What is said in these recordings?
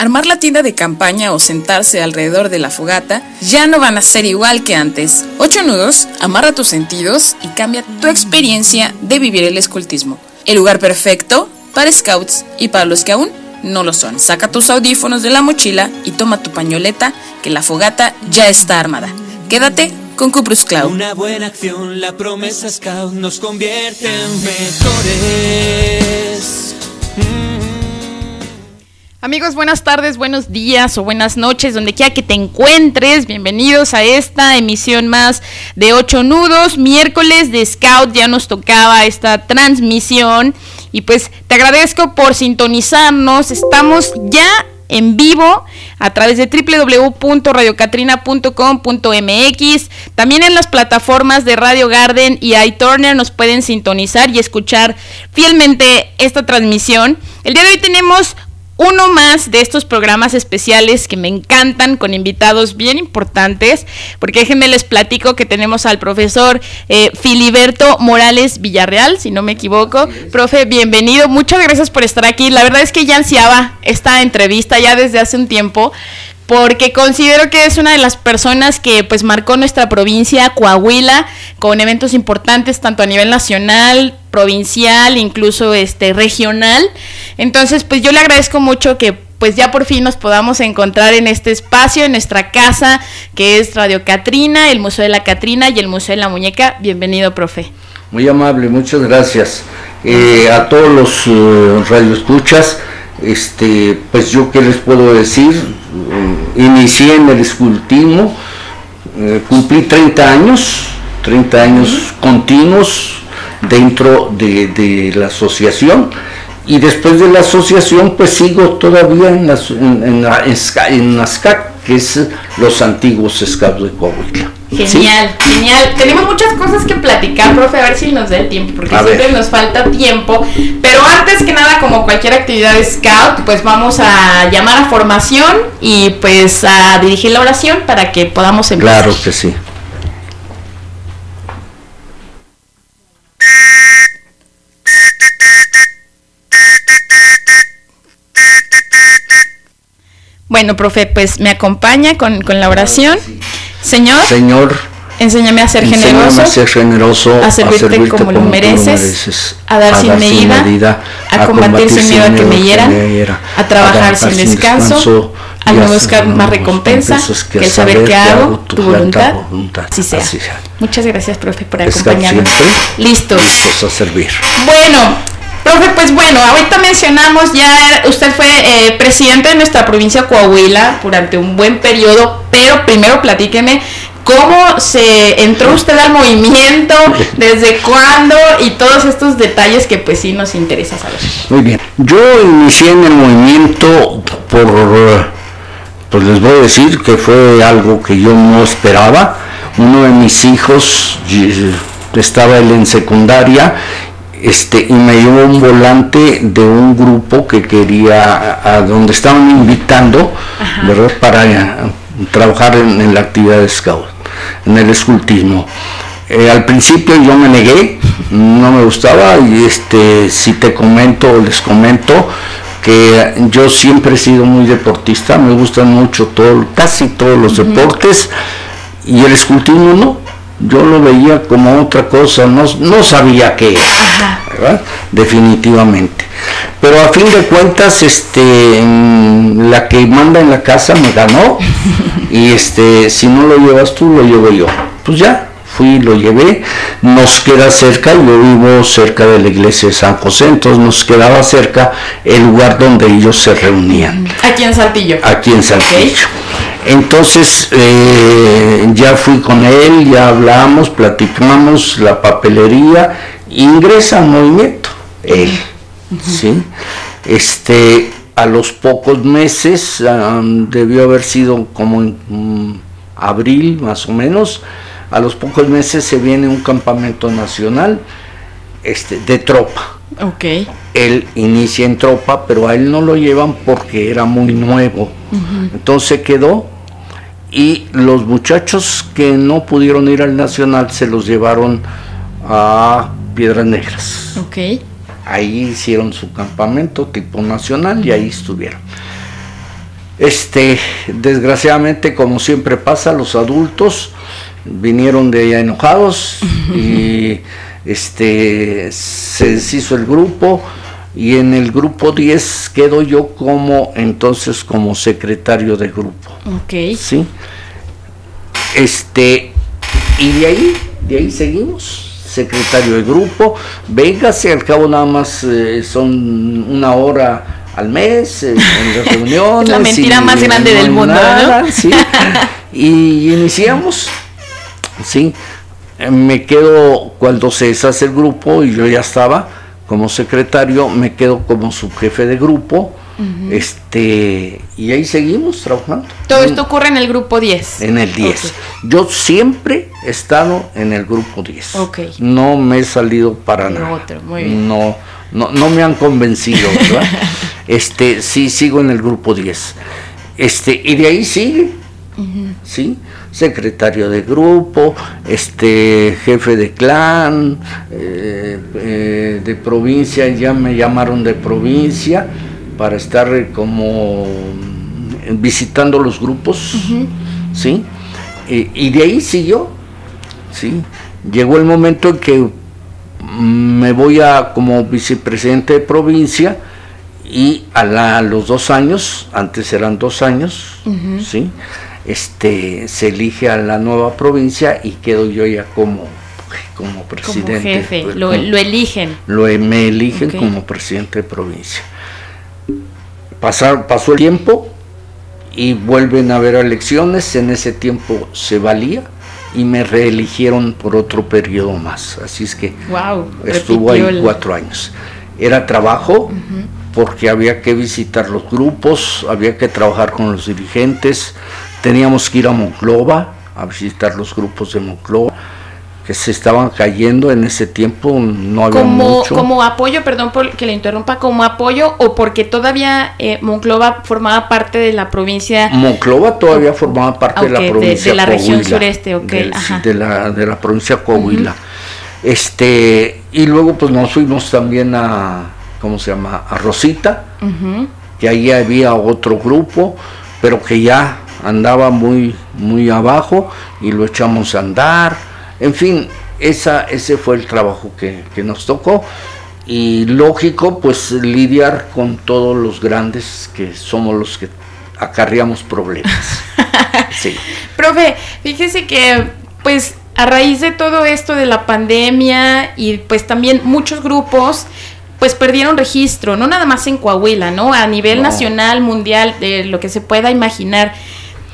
armar la tienda de campaña o sentarse alrededor de la fogata ya no van a ser igual que antes. Ocho nudos, amarra tus sentidos y cambia tu experiencia de vivir el escultismo. El lugar perfecto para scouts y para los que aún no lo son. Saca tus audífonos de la mochila y toma tu pañoleta que la fogata ya está armada. Quédate con Cuprus Cloud. Una buena acción, la promesa Scout nos convierte en mejores. Amigos, buenas tardes, buenos días o buenas noches, donde quiera que te encuentres. Bienvenidos a esta emisión más de Ocho Nudos. Miércoles de Scout ya nos tocaba esta transmisión. Y pues te agradezco por sintonizarnos. Estamos ya en vivo a través de www.radiocatrina.com.mx. También en las plataformas de Radio Garden y iTurner nos pueden sintonizar y escuchar fielmente esta transmisión. El día de hoy tenemos uno más de estos programas especiales que me encantan con invitados bien importantes, porque déjenme les platico que tenemos al profesor eh, Filiberto Morales Villarreal, si no me equivoco. Profe, bienvenido, muchas gracias por estar aquí. La verdad es que ya ansiaba esta entrevista ya desde hace un tiempo porque considero que es una de las personas que pues marcó nuestra provincia, Coahuila, con eventos importantes tanto a nivel nacional, provincial, incluso este regional. Entonces, pues yo le agradezco mucho que pues ya por fin nos podamos encontrar en este espacio, en nuestra casa, que es Radio Catrina, el Museo de la Catrina y el Museo de la Muñeca. Bienvenido, profe. Muy amable, muchas gracias. Eh, a todos los uh, radioescuchas, este, pues yo qué les puedo decir, eh, inicié en el escultismo, eh, cumplí 30 años, 30 años continuos dentro de, de, la asociación y después de la asociación pues sigo todavía en, la, en, en, en ASCAC, que es los antiguos Scouts de Coahuila. Genial, ¿Sí? genial. Tenemos muchas cosas que platicar, profe, a ver si nos da el tiempo, porque a siempre ver. nos falta tiempo. Pero antes que nada, como cualquier actividad de scout, pues vamos a llamar a formación y pues a dirigir la oración para que podamos empezar. Claro que sí. Bueno, profe, pues me acompaña con, con la oración. Señor, Señor, enséñame a ser generoso, a ser generoso, a servirte, a servirte como, lo mereces, mereces, a dar, sin, medida, medida, a combatir sin miedo a que me hieran, a trabajar sin descanso, a no buscar más recompensas que el saber que hago, tu voluntad, voluntad así, sea. así sea. Muchas gracias, profe, por acompañarnos. Listos. Listos a servir. Bueno, Pues bueno, ahorita mencionamos ya, usted fue eh, presidente de nuestra provincia de Coahuila durante un buen periodo, pero primero platíqueme cómo se entró usted al movimiento, desde cuándo y todos estos detalles que pues sí nos interesa saber. Muy bien, yo inicié en el movimiento por, pues les voy a decir que fue algo que yo no esperaba. Uno de mis hijos estaba él en secundaria este, y me dio un volante de un grupo que quería, a, donde estaban invitando, Ajá. ¿verdad? Para uh, trabajar en, en, la actividad de scout, en el escultismo. Eh, al principio yo me negué, no me gustaba, y este, si te comento, les comento, que yo siempre he sido muy deportista, me gustan mucho todo, casi todos los uh -huh. deportes, y el escultismo no yo lo veía como otra cosa, no, no sabía qué era, ¿verdad? definitivamente. Pero a fin de cuentas, este, la que manda en la casa me ganó y este, si no lo llevas tú, lo llevo yo. Pues ya, fui, lo llevé, nos queda cerca, yo vivo cerca de la iglesia de San José, entonces nos quedaba cerca el lugar donde ellos se reunían. Aquí en Saltillo. Aquí en Saltillo. Okay. Entonces eh, ya fui con él, ya hablamos, platicamos la papelería, ingresa al movimiento, él, uh -huh. ¿sí? Este, a los pocos meses, um, debió haber sido como en um, abril más o menos, a los pocos meses se viene un campamento nacional este, de tropa. Okay. Él inicia en tropa, pero a él no lo llevan porque era muy nuevo. Uh -huh. Entonces quedó y los muchachos que no pudieron ir al nacional se los llevaron a Piedras Negras. Okay. Ahí hicieron su campamento tipo nacional y ahí estuvieron. Este, desgraciadamente, como siempre pasa, los adultos vinieron de allá enojados y este se deshizo el grupo y en el grupo 10 quedo yo como entonces como secretario de grupo. Ok. ¿Sí? Este, y de ahí, de ahí seguimos. Secretario de grupo, véngase, al cabo nada más eh, son una hora al mes eh, en las reuniones. La mentira y más grande del mundo, nada, ¿no? sí. y iniciamos, sí. Me quedo cuando se deshace el grupo y yo ya estaba como secretario, me quedo como subjefe de grupo, este, y ahí seguimos trabajando. Todo esto ocurre en el grupo 10. En el 10. Yo siempre he estado en el grupo 10. Ok. No me he salido para nada. otro, muy bien. No, no, no me han convencido, ¿verdad? este, sí, sigo en el grupo 10. Este, y de ahí sigue. ¿Sí? Secretario de grupo, este, jefe de clan, eh, eh, de provincia, ya me llamaron de provincia para estar eh, como mm, visitando los grupos, ¿sí? Y, y de ahí siguió, ¿sí? Llegó el momento en que mm, me voy a como vicepresidente de provincia y a, la- a los dos años, antes eran dos años, ¿sí? Este, se elige a la nueva provincia y quedo yo ya como, como Como presidente. jefe, pues, lo, como- lo eligen. lo me eligen como presidente de provincia. Pasar, pasó el tiempo y vuelven a haber elecciones, en ese tiempo se valía y me reeligieron por otro periodo más, así es que Wow. estuvo ahí cuatro años. Era trabajo porque había que visitar los grupos, había que trabajar con los dirigentes, teníamos que ir a Monclova a visitar los grupos de Monclova que se estaban cayendo en ese tiempo, no había Como, mucho. como apoyo, perdón por que le interrumpa, como apoyo o porque todavía eh, Monclova formaba parte de la provincia. Monclova todavía formaba parte de la de- provincia de la región sureste, ok, del- sí, ajá. de la de la provincia Coahuila. Este, y luego pues nos fuimos también a ¿cómo se llama? a Rosita, que ahí había otro grupo, pero que ya andaba muy muy abajo y lo echamos a andar. En fin, esa ese fue el trabajo que, que nos tocó y lógico pues lidiar con todos los grandes que somos los que acarreamos problemas. Sí. Profe, fíjese que, pues, a raíz de todo esto de la pandemia y pues también muchos grupos, pues perdieron registro, no nada más en Coahuila, ¿no? A nivel No. nacional, mundial, de lo que se pueda imaginar.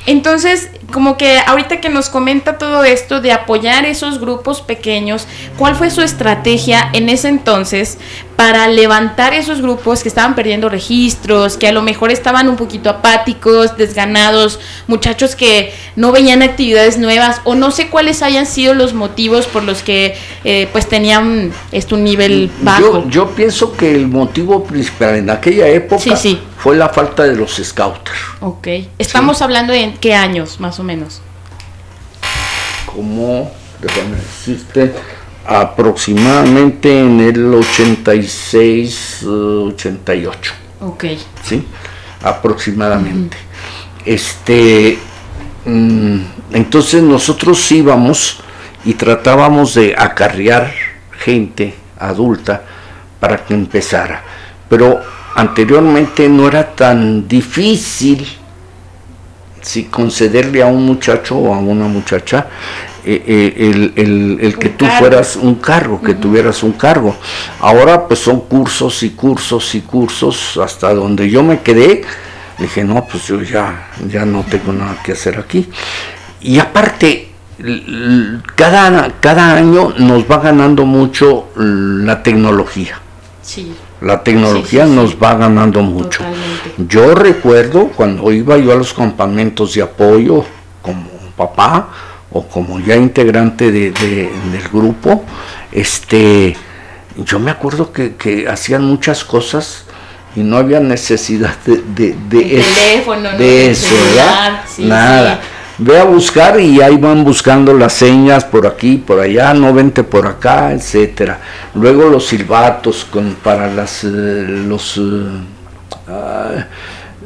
Entonces, como que ahorita que nos comenta todo esto de apoyar esos grupos pequeños, ¿cuál fue su estrategia en ese entonces para levantar esos grupos que estaban perdiendo registros, que a lo mejor estaban un poquito apáticos, desganados, muchachos que no veían actividades nuevas o no sé cuáles hayan sido los motivos por los que eh, pues tenían este un nivel bajo? Yo, yo pienso que el motivo principal en aquella época Sí, sí. fue la falta de los scouters. Ok, estamos hablando de en qué años más o menos. Como, déjame decirte, aproximadamente en el 86, eh, 88. Ok. ¿sí? Aproximadamente. Este, mm, entonces nosotros íbamos y tratábamos de acarrear gente adulta para que empezara. Pero anteriormente no era tan difícil si concederle a un muchacho o a una muchacha eh, eh, el, el- el que Un tú cargo. fueras un cargo, que tuvieras un cargo. Ahora pues son cursos y cursos y cursos hasta donde yo me quedé. Dije, no, pues yo ya, ya no tengo nada que hacer aquí. Y aparte, cada, cada año nos va ganando mucho la tecnología. Sí. La tecnología Sí, sí, sí. nos va ganando mucho. Totalmente. Yo recuerdo cuando iba yo a los campamentos de apoyo como papá o como ya integrante de- de- del grupo, este, yo me acuerdo que, que hacían muchas cosas y no había necesidad de, de, de El eso, teléfono, ¿no? de El eso, celular, ¿verdad? Nada. Ve a buscar y ahí van buscando las señas por aquí, por allá, no vente por acá, etcétera. Luego los silbatos con para las eh, los eh, ah,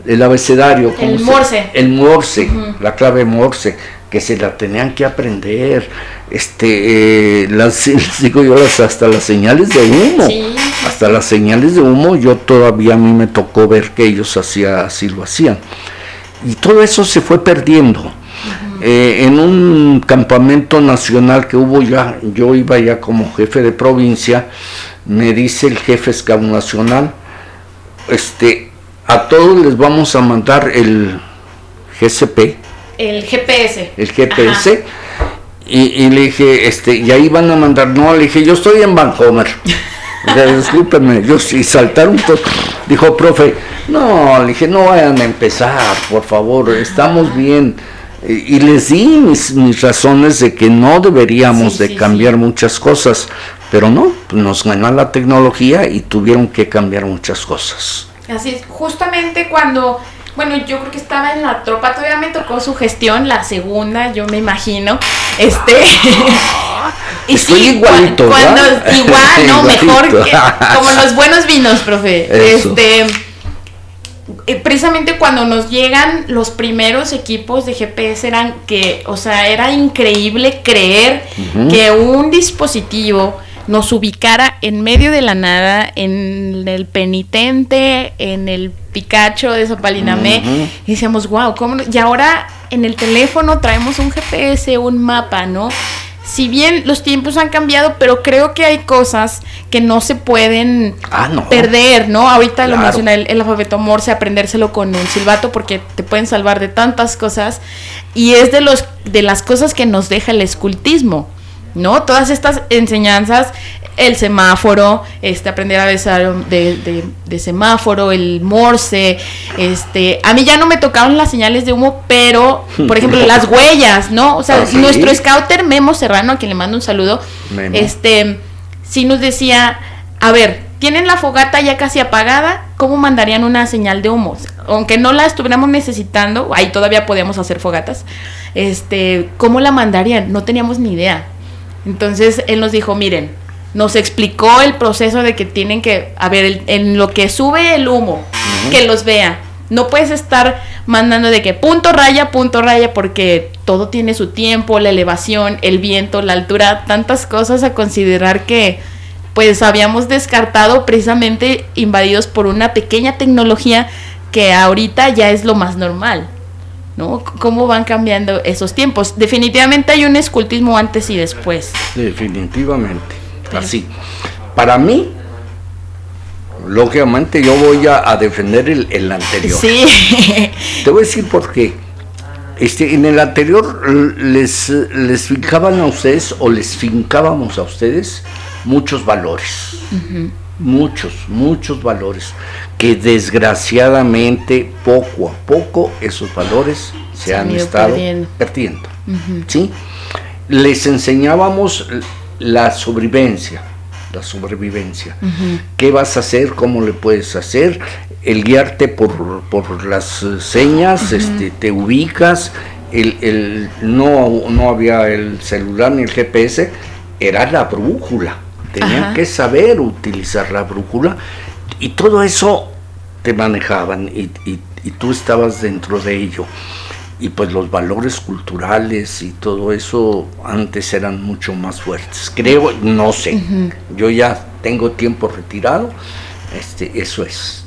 el abecedario, El se- Morse. el Morse, la clave Morse, que se la tenían que aprender, este, eh, las, digo yo, las- hasta las señales de humo, Sí. hasta las señales de humo, yo todavía a mí me tocó ver que ellos hacía, así lo hacían. Y todo eso se fue perdiendo. Eh, en un campamento nacional que hubo ya, yo iba ya como jefe de provincia, me dice el jefe Scout nacional, este, a todos les vamos a mandar el GCP, El GPS. el GPS, y, y le dije, este, y ahí van a mandar, no, le dije, yo estoy en Vancomer. Discúlpenme, yo sí saltaron todos. Dijo, profe, no, le dije, no vayan a empezar, por favor, estamos bien. Y, les di mis, mis razones de que no deberíamos Sí, de sí, cambiar muchas cosas, pero no, nos ganó la tecnología y tuvieron que cambiar muchas cosas. Así es, justamente cuando, bueno, yo creo que estaba en la tropa, todavía me tocó su gestión, la segunda, yo me imagino, este... y Estoy sí, igualito, cuando, igual, no, mejor, que- como los buenos vinos, profe. Eso. Este, eh, precisamente cuando nos llegan los primeros equipos de GPS eran que, o sea, era increíble creer que un dispositivo nos ubicara en medio de la nada, en el penitente, en el Picacho de Zapalinamé, y decíamos, wow, ¿cómo? no-?" Y ahora en el teléfono traemos un GPS, un mapa, ¿no? Si bien los tiempos han cambiado, pero creo que hay cosas que no se pueden Ah, no. perder, ¿no? Ahorita lo menciona el, el alfabeto morse, aprendérselo con un silbato porque te pueden salvar de tantas cosas y es de los de las cosas que nos deja el escultismo, ¿no? Todas estas enseñanzas, el semáforo, este aprender a besar de, de- de semáforo, el morse, este, a mí ya no me tocaron las señales de humo, pero por ejemplo las huellas, ¿no? O sea, sí. nuestro scouter Memo Serrano, a quien le mando un saludo, Memo. este, sí nos decía, a ver, tienen la fogata ya casi apagada, ¿cómo mandarían una señal de humo? Aunque no la estuviéramos necesitando, ahí todavía podíamos hacer fogatas, este, ¿cómo la mandarían? No teníamos ni idea. Entonces él nos dijo, miren, nos explicó el proceso de que tienen que, a ver, el- en lo que sube el humo, que los vea. No puedes estar mandando de que punto raya, punto raya, porque todo tiene su tiempo, la elevación, el viento, la altura, tantas cosas a considerar que pues habíamos descartado precisamente invadidos por una pequeña tecnología que ahorita ya es lo más normal. ¿No? ¿Cómo van cambiando esos tiempos? Definitivamente hay un escultismo antes y después. Definitivamente, así. Para mí, lógicamente yo voy a, a defender el, el anterior. Sí. Te voy a decir por qué. Este, en el anterior les, les fincaban a ustedes o les fincábamos a ustedes muchos valores. Muchos, muchos valores. Que desgraciadamente poco a poco esos valores se, Se han estado perdiendo. perdiendo. ¿sí? Les enseñábamos la sobrevivencia, la sobrevivencia. ¿Qué vas a hacer? ¿Cómo le puedes hacer? El guiarte por, por las señas, este, te ubicas, el, el- no, no había el celular ni el GPS, era la brújula. Tenían Ajá. que saber utilizar la brújula y todo eso te manejaban y, y- y tú estabas dentro de ello. Y pues los valores culturales y todo eso antes eran mucho más fuertes. Creo, no sé, yo ya tengo tiempo retirado, este, eso es.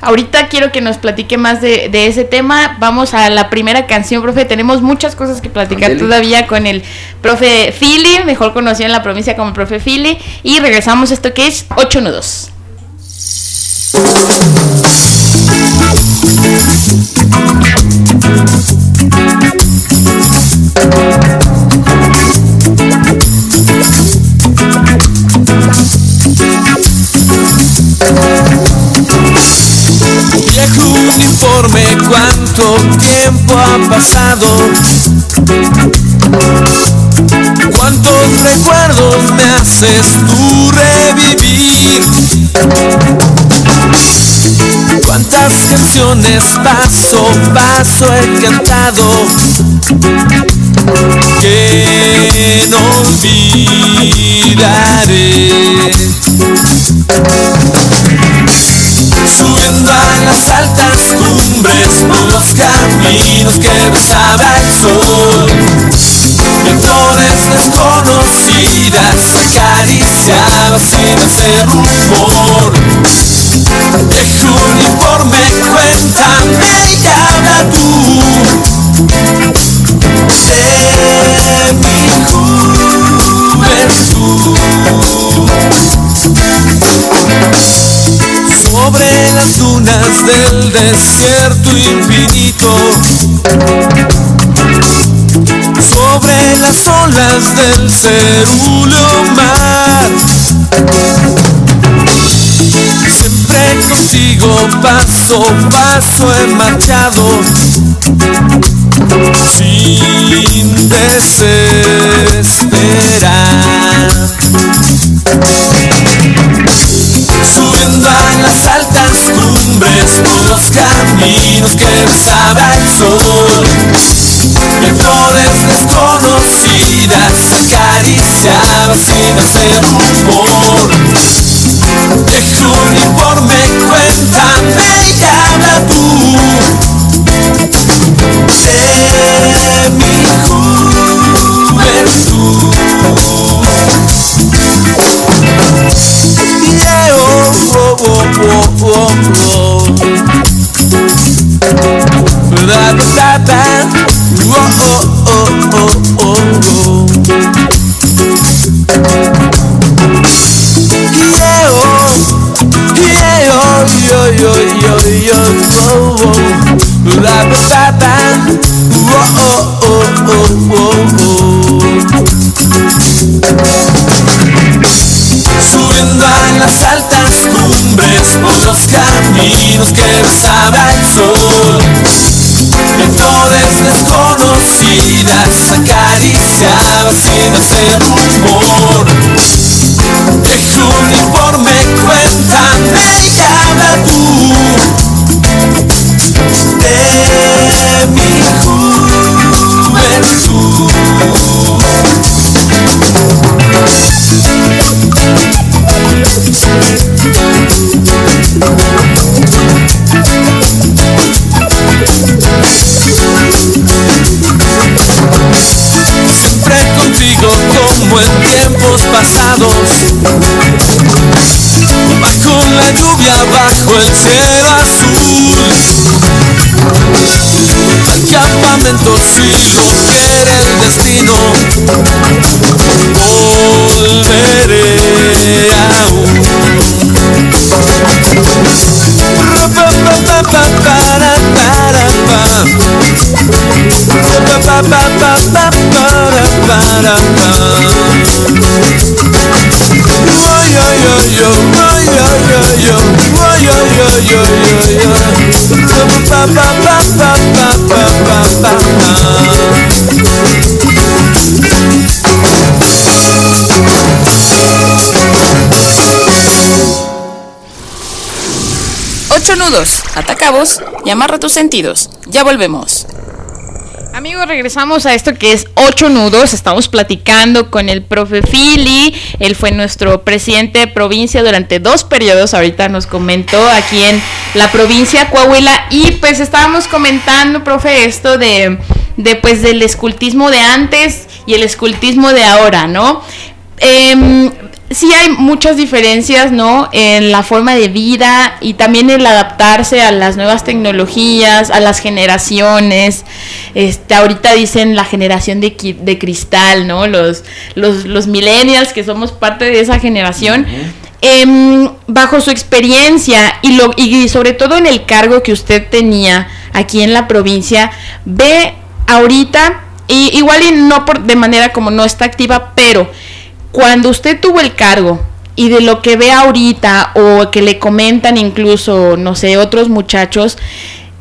Ahorita quiero que nos platique más de, de ese tema. Vamos a la primera canción, profe. Tenemos muchas cosas que platicar todavía con el profe Philly, mejor conocido en la provincia como el profe Philly. Y regresamos a esto que es 8 nudos. Viejo uniforme, cuánto tiempo ha pasado. Cuántos recuerdos me haces tú revivir. Cuántas canciones paso paso he cantado. Que no olvidaré. Subiendo a las altas cumbres por los caminos que besaba el sol. De flores desconocidas acariciaba sin hacer rumor. De uniforme, cuéntame y habla tú. Sobre las dunas del desierto infinito sobre las olas del cerúleo mar. Siempre contigo paso, paso he marchado sin en tiempos pasados. Bajo la lluvia, bajo el cielo azul. Al campamento si lo quiere el destino. Volveré aún. Ocho nudos, atacabos y amarra tus sentidos. Ya volvemos. Regresamos a esto que es ocho nudos. Estamos platicando con el profe Fili. Él fue nuestro presidente de provincia durante dos periodos. Ahorita nos comentó aquí en la provincia de Coahuila. Y pues estábamos comentando, profe, esto de, de pues del escultismo de antes y el escultismo de ahora, ¿no? Em, sí hay muchas diferencias, ¿no? En la forma de vida y también el adaptarse a las nuevas tecnologías, a las generaciones. Este, ahorita dicen la generación de, de cristal, ¿no? Los, los, los millennials que somos parte de esa generación. Em, bajo su experiencia y, lo, y sobre todo en el cargo que usted tenía aquí en la provincia, ve ahorita, y, igual y no por, de manera como no está activa, pero cuando usted tuvo el cargo y de lo que ve ahorita o que le comentan incluso, no sé, otros muchachos,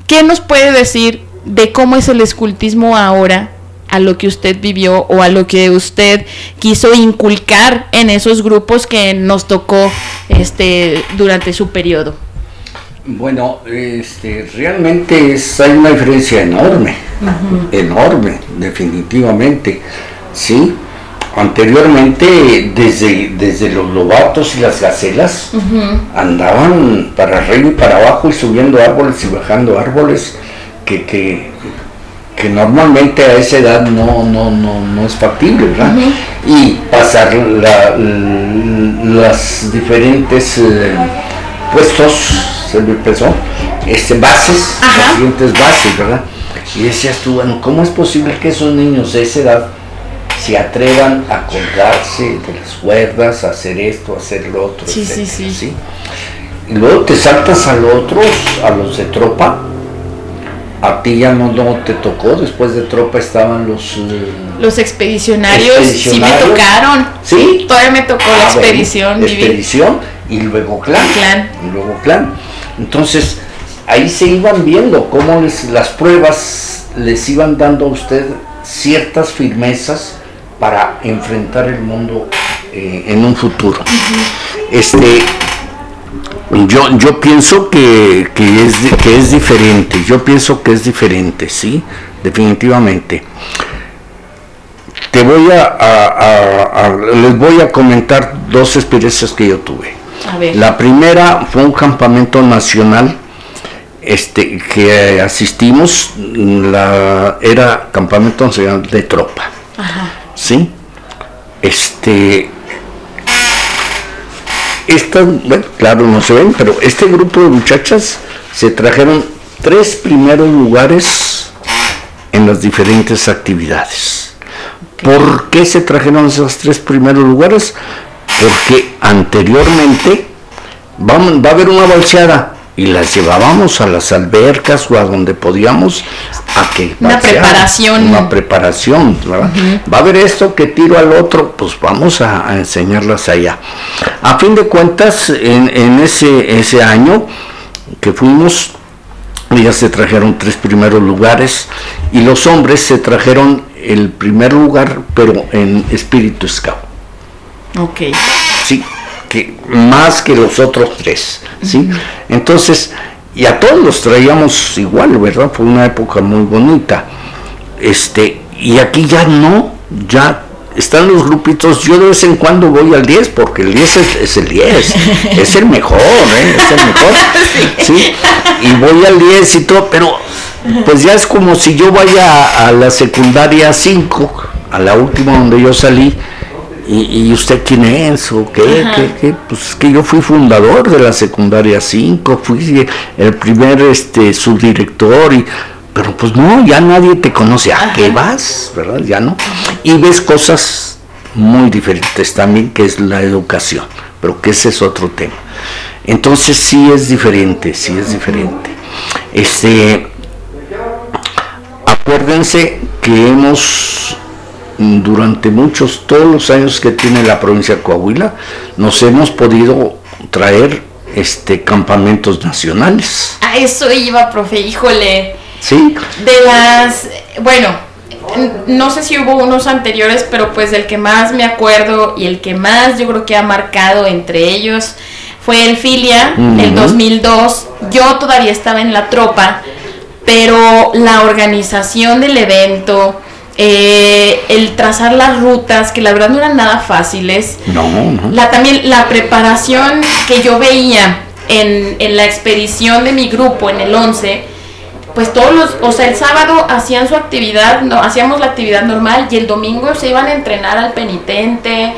¿qué nos puede decir de cómo es el escultismo ahora a lo que usted vivió o a lo que usted quiso inculcar en esos grupos que nos tocó este durante su periodo? Bueno, este, realmente es, hay una diferencia enorme, enorme, definitivamente, ¿sí? Anteriormente desde, desde los lobatos y las gacelas andaban para arriba y para abajo y subiendo árboles y bajando árboles que, que, que normalmente a esa edad no, no, no, no es factible, ¿verdad? Y pasar la, las diferentes eh, puestos, se me empezó, este, bases, las diferentes bases, ¿verdad? Y decías tú, bueno, ¿cómo es posible que esos niños de esa edad se atrevan a colgarse de las cuerdas, a hacer esto, a hacer lo otro? Sí, sí, sí. ¿sí? Y luego te saltas a los otros, a los de tropa, a ti ya no, no te tocó, después de tropa estaban los... eh, Los expedicionarios, Expedicionarios. sí me tocaron. ¿Sí? todavía me tocó la Ah, expedición expedición y luego clan. Clan. Y luego clan. Entonces, ahí se iban viendo cómo les, las pruebas les iban dando a usted ciertas firmezas para enfrentar el mundo eh, en un futuro. Este, yo, yo pienso que, que es, que es diferente, yo pienso que es diferente, sí, definitivamente. Te voy a, a- a- a- les voy a comentar dos experiencias que yo tuve. A ver. La primera fue un campamento nacional este, que asistimos, la, era campamento nacional de tropa. ¿Sí? Este. Esta, bueno, claro, no se ven, pero este grupo de muchachas se trajeron tres primeros lugares en las diferentes actividades. ¿Por qué se trajeron esos tres primeros lugares? Porque anteriormente vamos, va a haber una balseada y las llevábamos a las albercas o a donde podíamos a que Una preparación. Una preparación, ¿verdad? Va a haber esto que tiro al otro, pues vamos a, a enseñarlas allá. A fin de cuentas, en, en ese, ese año que fuimos, ellas se trajeron tres primeros lugares y los hombres se trajeron el primer lugar, pero en espíritu scout. Ok. Que más que los otros tres, ¿sí? Entonces, y a todos los traíamos igual, ¿verdad? Fue una época muy bonita. Este, y aquí ya no, ya están los grupitos, yo de vez en cuando voy al 10, porque el 10 es, es el 10, es el mejor, ¿eh? Es el mejor, ¿sí? Y voy al 10 y todo, pero pues ya es como si yo vaya a, a la secundaria 5, a la última donde yo salí, ¿Y, y usted quién es? ¿O qué, qué, qué? Pues es que yo fui fundador de la secundaria 5, fui el primer este subdirector y pero pues no, ya nadie te conoce. ¿A qué vas? ¿Verdad? Ya no. Y ves cosas muy diferentes también, que es la educación, pero que ese es otro tema. Entonces sí es diferente, sí es diferente. Este, acuérdense que hemos durante muchos, todos los años que tiene la provincia de Coahuila, nos hemos podido traer este campamentos nacionales. A eso iba, profe, híjole. ¿Sí? De las, bueno, no sé si hubo unos anteriores, pero pues del que más me acuerdo y el que más yo creo que ha marcado entre ellos fue el Filia, el Ujú. 2002. Yo todavía estaba en la tropa, pero la organización del evento, eh, el trazar las rutas, que la verdad no eran nada fáciles, No, no. la, también la preparación que yo veía en, en la expedición de mi grupo en el 11, pues todos los, o sea, el sábado hacían su actividad, no, hacíamos la actividad normal y el domingo se iban a entrenar al penitente,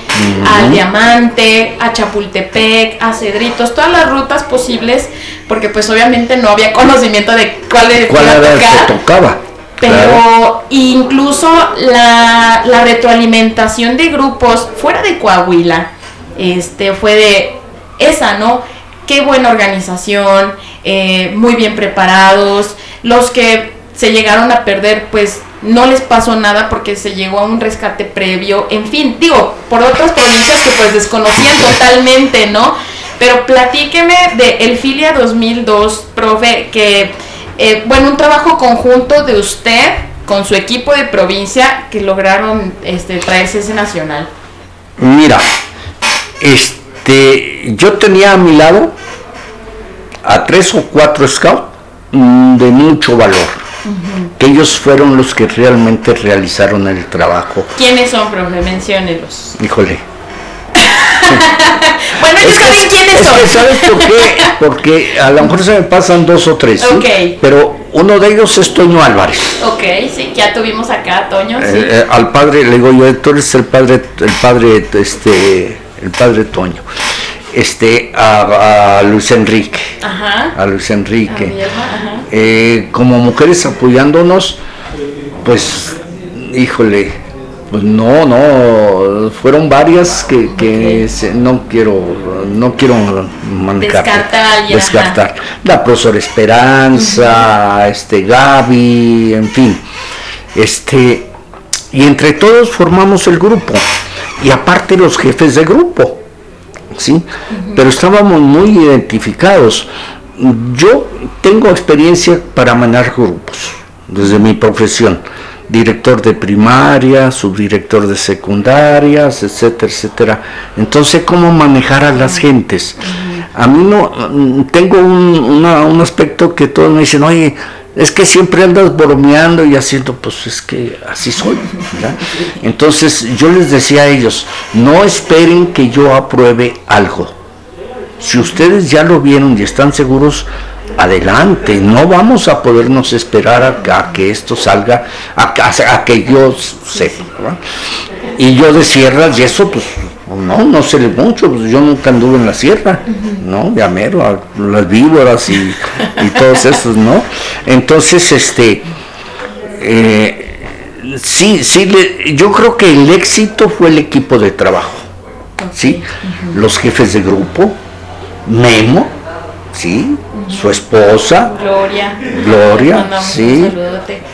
al diamante, a Chapultepec, a Cedritos, todas las rutas posibles, porque pues obviamente no había conocimiento de cuál, ¿Cuál era el que tocaba? Pero incluso la, la retroalimentación de grupos fuera de Coahuila, este, fue de esa, ¿no? Qué buena organización, eh, muy bien preparados, los que se llegaron a perder, pues no les pasó nada porque se llegó a un rescate previo, en fin, digo, por otras provincias que pues desconocían totalmente, ¿no? Pero platíqueme de el Filia 2002, profe, que, eh, bueno, un trabajo conjunto de usted con su equipo de provincia que lograron este, traerse ese nacional. Mira, este, yo tenía a mi lado a tres o cuatro scouts de mucho valor, que ellos fueron los que realmente realizaron el trabajo. ¿Quiénes son, profe? Menciónelos. Híjole. bueno, ellos quiénes es son. que, ¿sabes por qué? Porque a lo mejor se me pasan dos o tres, pero uno de ellos es Toño Álvarez. Ok, sí, ya tuvimos acá a Toño, sí. Eh, eh, al padre le digo yo tú eres el padre el padre este el padre Toño este a, a Luis Enrique Ajá. a Luis A Enrique ajá. Eh, como mujeres apoyándonos pues híjole pues no no fueron varias que, que se- no quiero no quiero manejar Descartar descartar. la profesora Esperanza este Gaby en fin. Este y entre todos formamos el grupo. Y aparte los jefes de grupo sí pero estábamos muy identificados. Yo tengo experiencia para manejar grupos desde mi profesión director de primaria subdirector de secundarias etcétera etcétera entonces cómo manejar a las gentes a mí no mm, tengo un, una- un aspecto que todos me dicen oye es que siempre andas bromeando y haciendo, pues es que así soy. ¿verdad? Entonces yo les decía a ellos, no esperen que yo apruebe algo. Si ustedes ya lo vieron y están seguros, adelante, no vamos a podernos esperar a, que esto salga, a, a- a que yo sepa. Y yo de sierras y eso, pues no, no sé mucho, pues yo nunca anduve en la sierra, ¿no? Ya mero, a las víboras y, y todos esos, ¿no? Entonces, este, eh, sí, sí, yo creo que el éxito fue el equipo de trabajo, ¿sí? Los jefes de grupo, Memo, ¿sí? Su esposa, Gloria. Gloria, sí.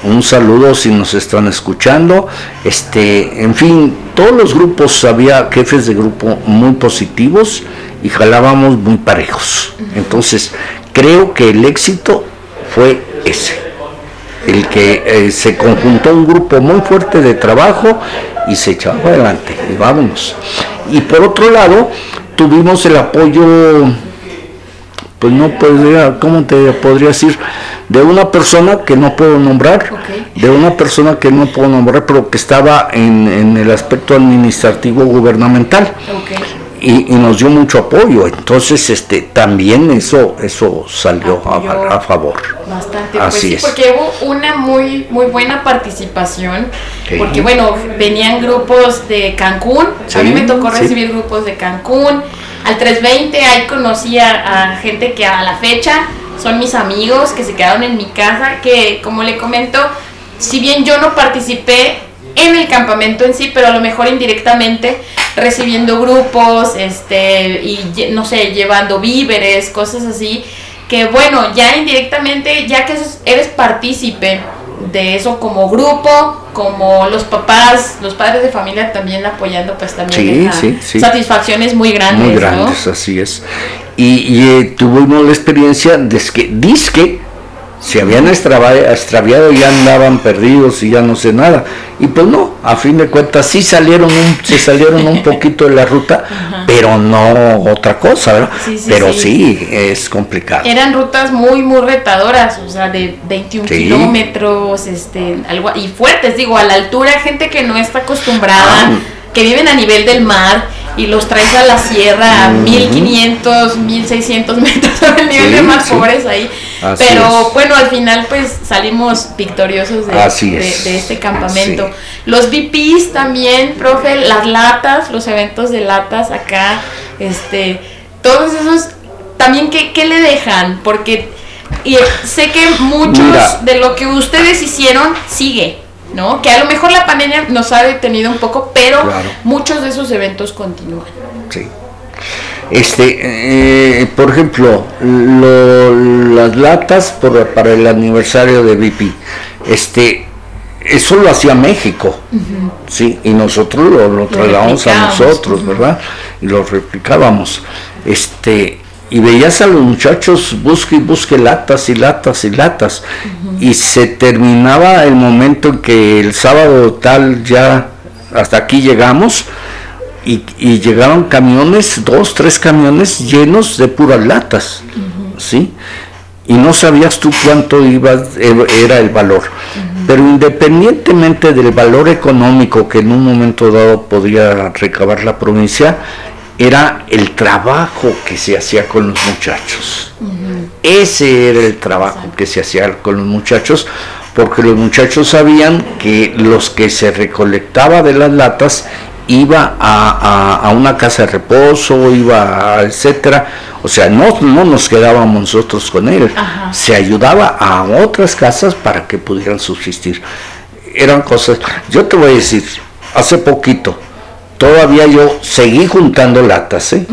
Un saludo si nos están escuchando. Este, en fin, todos los grupos había jefes de grupo muy positivos y jalábamos muy parejos. Entonces, creo que el éxito fue ese. El que eh, se conjuntó un grupo muy fuerte de trabajo y se echaba adelante. Y vámonos. Y por otro lado, tuvimos el apoyo pues no podría, ¿cómo te podría decir? De una persona que no puedo nombrar, de una persona que no puedo nombrar, pero que estaba en, en el aspecto administrativo gubernamental y, y nos dio mucho apoyo. Entonces, este, también eso, eso salió a- favor. Bastante, Así pues sí, es. porque hubo una muy muy buena participación, Sí. porque bueno, venían grupos de Cancún, a mí me tocó recibir grupos de Cancún, al 320 ahí conocí a, gente que a la fecha son mis amigos, que se quedaron en mi casa, que como le comento, si bien yo no participé en el campamento en sí, pero a lo mejor indirectamente recibiendo grupos, este, y no sé, llevando víveres, cosas así, que bueno, ya indirectamente, ya que eres partícipe de eso como grupo, como los papás, los padres de familia también apoyando, pues también Sí, sí, sí. satisfacciones muy grandes, Muy ¿no? grandes, así es. Y, y, eh, tuvimos la experiencia de que disque se habían extraviado y ya andaban perdidos y ya no sé nada. Y pues no, a fin de cuentas sí salieron un, se salieron un poquito de la ruta, pero no otra cosa, ¿verdad? Sí, sí, pero sí. sí, es complicado. Eran rutas muy, muy retadoras, o sea, de 21 Sí. kilómetros, este, algo, y fuertes, digo, a la altura, gente que no está acostumbrada, Ah. que viven a nivel del mar, y los traes a la sierra a Ujú. 1500, 1600 metros sobre el nivel Sí, de mar, sí. pobres ahí. Así Pero es. bueno, al final, pues salimos victoriosos de, Así de- es. de este campamento. Sí. Los VPs también, profe, las latas, los eventos de latas acá, este, todos esos, también, ¿qué, qué le dejan? Porque y sé que muchos Mira. de lo que ustedes hicieron sigue, ¿no? Que a lo mejor la pandemia nos ha detenido un poco, pero Claro. muchos de esos eventos continúan. Sí. Este, eh, por ejemplo, lo- las latas por- para el aniversario de BP, este, eso lo hacía México, sí, y nosotros lo, lo trasladamos a nosotros. ¿verdad? Y lo replicábamos, este, y veías a los muchachos busque y busque latas y latas y latas, y se terminaba el momento en que el sábado tal ya hasta aquí llegamos y, y llegaron camiones, dos, tres camiones llenos de puras latas, ¿sí? y no sabías tú cuánto iba, era el valor. Pero independientemente del valor económico que en un momento dado podría recabar la provincia, era el trabajo que se hacía con los muchachos. Ese era el trabajo que se hacía con los muchachos, porque los muchachos sabían que los que se recolectaba de las latas iba a, una casa de reposo, iba a etcétera. O sea, no, no nos quedábamos nosotros con él. Se ayudaba a otras casas para que pudieran subsistir. Eran cosas. Yo te voy a decir, hace poquito, todavía yo seguí juntando latas, ¿eh?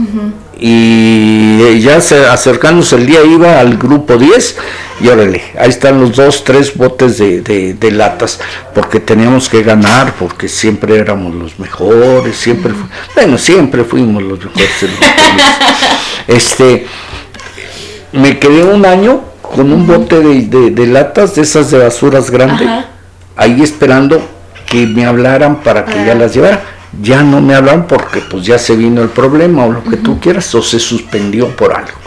Y ya se, acercándose el día iba al grupo 10 y órale, ahí están los dos, tres botes de, latas, porque teníamos que ganar, porque siempre éramos los mejores, siempre, bueno, siempre fuimos los mejores. este, me quedé un año con un bote de, latas, de esas de basuras grandes, ahí esperando que me hablaran para que ya las llevara ya no me hablan porque pues ya se vino el problema o lo que tú quieras o se suspendió por algo.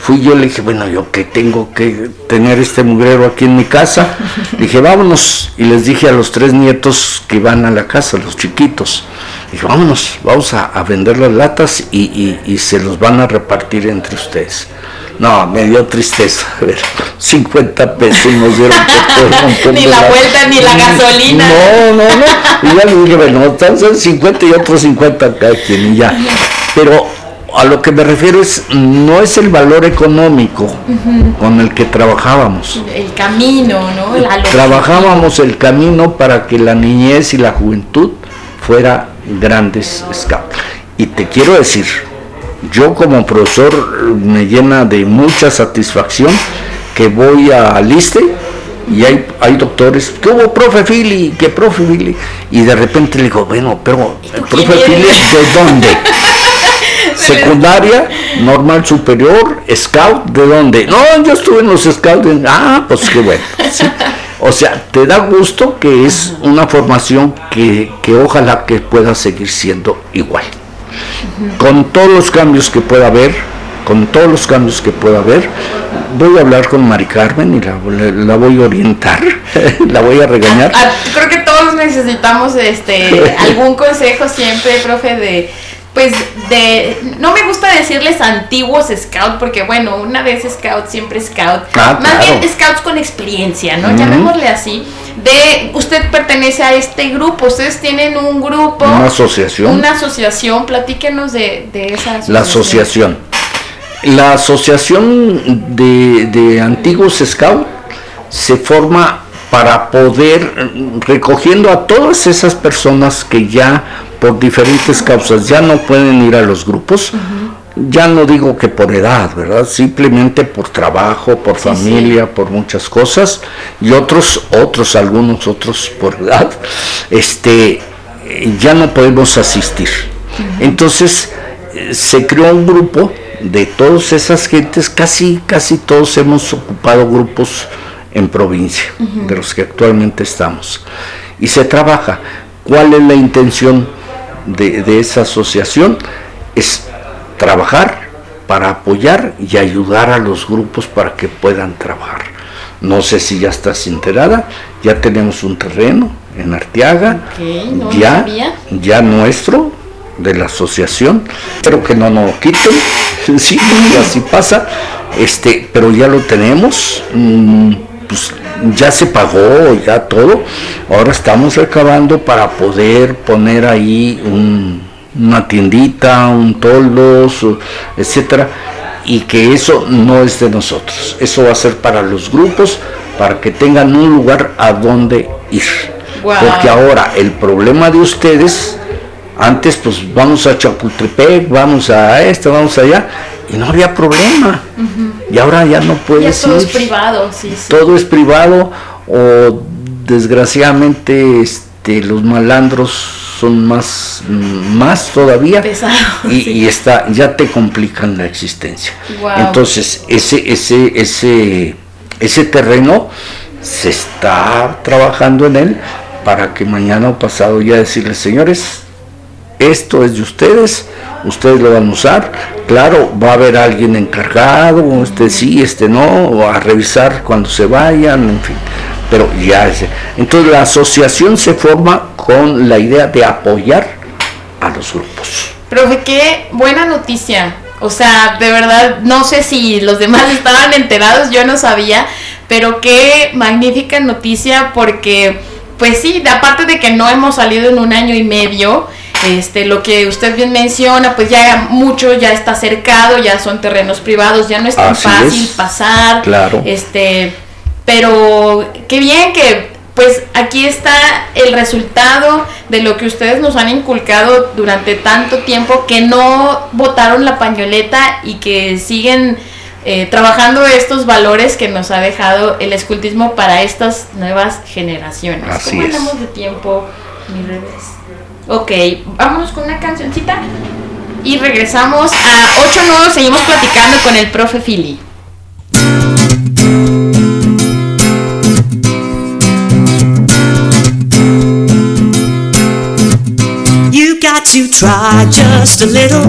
Fui yo, le dije, bueno, yo que tengo que tener este mugrero aquí en mi casa. dije, vámonos. Y les dije a los tres nietos que van a la casa, los chiquitos, dije, vámonos, vamos a, vender las latas y, y se los van a repartir entre ustedes. No, me dio tristeza. A ver, 50 pesos nos dieron por todo Ni la vuelta, ni la gasolina. No, no, no. Y ya le dije, bueno, están 50 y otros 50 cada quien y ya. Pero a lo que me refiero es, no es el valor económico con el que trabajábamos. El camino, ¿no? trabajábamos el camino para que la niñez y la juventud fuera grandes scouts. Y te quiero decir, yo como profesor me llena de mucha satisfacción que voy a Liste y hay, hay doctores, ¿qué hubo, profe Fili? ¿Qué profe Fili? Y de repente le digo, bueno, pero, profe Fili, ¿de dónde? Secundaria, normal superior, scout, ¿de dónde? No, yo estuve en los scouts. Ah, pues qué bueno. O sea, te da gusto que es una formación que, que ojalá que pueda seguir siendo igual con todos los cambios que pueda haber, con todos los cambios que pueda haber, voy a hablar con Mari Carmen y la, voy a orientar, la voy a regañar. Ah, creo que todos necesitamos este algún consejo siempre, profe, de pues de no me gusta decirles antiguos scout porque bueno una vez scout siempre scout. Ah, más bien scouts con experiencia no llamémosle así. De usted pertenece a este grupo ustedes tienen un grupo. Una asociación. Una asociación platíquenos de, esa asociación la asociación. la asociación de, de antiguos scout se forma para poder recogiendo a todas esas personas que ya por diferentes causas ya no pueden ir a los grupos. Ya no digo que por edad, ¿verdad? Simplemente por trabajo, por familia, por muchas cosas y otros, otros, algunos otros por edad, este, ya no podemos asistir. Entonces se creó un grupo de todas esas gentes, casi, casi todos hemos ocupado grupos en provincia, de los que actualmente estamos. Y se trabaja. ¿Cuál es la intención? De, esa asociación es trabajar para apoyar y ayudar a los grupos para que puedan trabajar. No sé si ya estás enterada, ya tenemos un terreno en Arteaga, ya, ya nuestro, de la asociación, espero que no nos lo quiten, sí, así pasa, este, pero ya lo tenemos, mm, pues ya se pagó, ya todo. Ahora estamos recabando para poder poner ahí una tiendita, un toldos, etcétera, y que eso no es de nosotros. Eso va a ser para los grupos, para que tengan un lugar a donde ir. Porque ahora el problema de ustedes, antes pues vamos a Chapultepec, vamos a esto, vamos allá, y no había problema. Y ahora ya no puedes todo es privado, sí, sí. Todo es privado o desgraciadamente este, los malandros son más, más todavía y, está, ya te complican la existencia. Entonces, ese, ese, ese, ese terreno se está trabajando en él para que mañana o pasado ya decirles, señores, esto es de ustedes, ustedes lo van a usar, claro, va a haber alguien encargado, este sí, este no, a revisar cuando se vayan, en fin, pero ya es. Entonces la asociación se forma con la idea de apoyar a los grupos. Profe, qué buena noticia. O sea, de verdad, no sé si los demás estaban enterados, yo no sabía, pero qué magnífica noticia porque, pues sí, aparte de que no hemos salido en un año y medio, este, lo que usted bien menciona, pues ya mucho ya está cercado, ya son terrenos privados, ya no es tan fácil pasar. Claro. Este, pero qué bien que pues aquí está el resultado de lo que ustedes nos han inculcado durante tanto tiempo, que no votaron la pañoleta y que siguen eh, trabajando estos valores que nos ha dejado el escultismo para estas nuevas generaciones. Así ¿Cómo es. andamos de tiempo, mi revés? Ok, vámonos con una cancioncita y regresamos a 8 nudos. Seguimos platicando con el profe Philly. You got to try just a little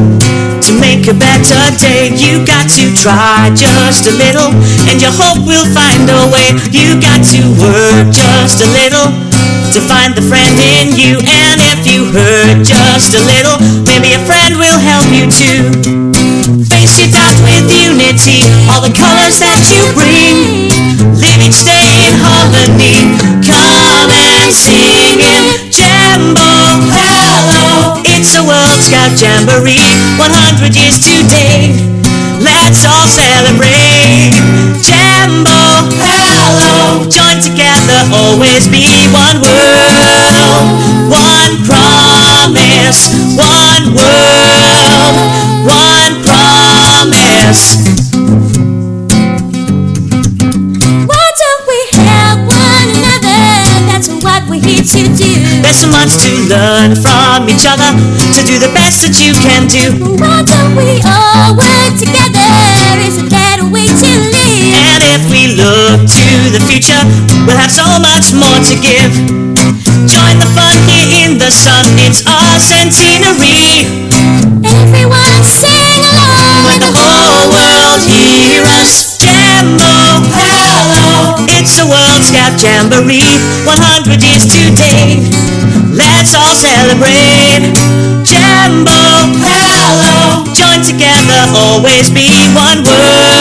to make a better day. You got to try just a little, and your hope will find a way. You got to work just a little to find the friend in you. And if you hurt just a little, maybe a friend will help you too. Face your doubt with unity, all the colors that you bring. Live each day in harmony. Come and sing in Jambo. Hello, it's a World Scout Jamboree. 100 years today. Let's all celebrate. Jambo. Hello, join together, always be one world. One promise. One world. One promise. Why don't we help one another? That's what we're here to do. There's so much to learn from each other to do the best that you can do. Why don't we all work together? It's a better way to live. And if we look to the future, we'll have so much more to give. Join the fun here in the sun, it's our centenary. Everyone sing along. Let the whole world hear us. Jambo, hello, it's a World Scout Jamboree. 100 years today. Let's all celebrate. Jambo, hello, join together, always be one world.